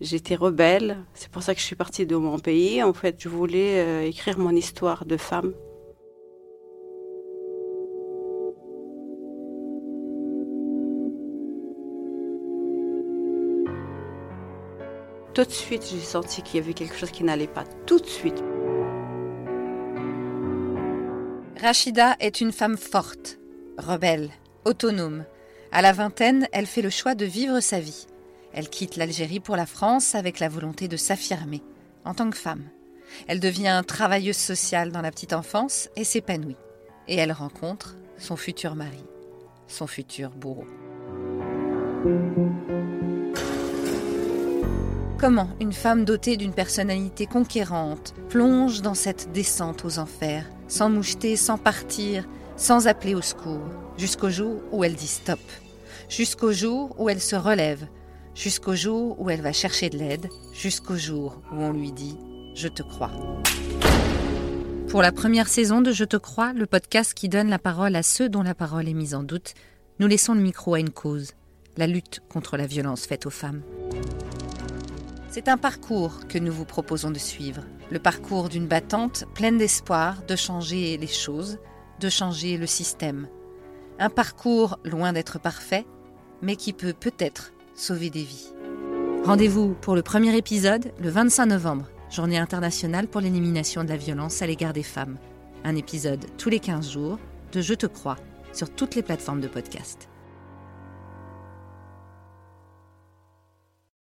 J'étais rebelle, c'est pour ça que je suis partie de mon pays. En fait, je voulais euh, écrire mon histoire de femme. Tout de suite, j'ai senti qu'il y avait quelque chose qui n'allait pas. Tout de suite. Rachida est une femme forte, rebelle, autonome. À la vingtaine, elle fait le choix de vivre sa vie. Elle quitte l'Algérie pour la France avec la volonté de s'affirmer en tant que femme. Elle devient travailleuse sociale dans la petite enfance et s'épanouit. Et elle rencontre son futur mari, son futur bourreau. Comment une femme dotée d'une personnalité conquérante plonge dans cette descente aux enfers, sans moucheter, sans partir, sans appeler au secours, jusqu'au jour où elle dit stop, jusqu'au jour où elle se relève, jusqu'au jour où elle va chercher de l'aide, jusqu'au jour où on lui dit ⁇ Je te crois ⁇ Pour la première saison de Je te crois, le podcast qui donne la parole à ceux dont la parole est mise en doute, nous laissons le micro à une cause, la lutte contre la violence faite aux femmes. C'est un parcours que nous vous proposons de suivre, le parcours d'une battante pleine d'espoir de changer les choses, de changer le système. Un parcours loin d'être parfait, mais qui peut peut-être sauver des vies. Rendez-vous pour le premier épisode le 25 novembre, journée internationale pour l'élimination de la violence à l'égard des femmes. Un épisode tous les 15 jours de Je te crois sur toutes les plateformes de podcast.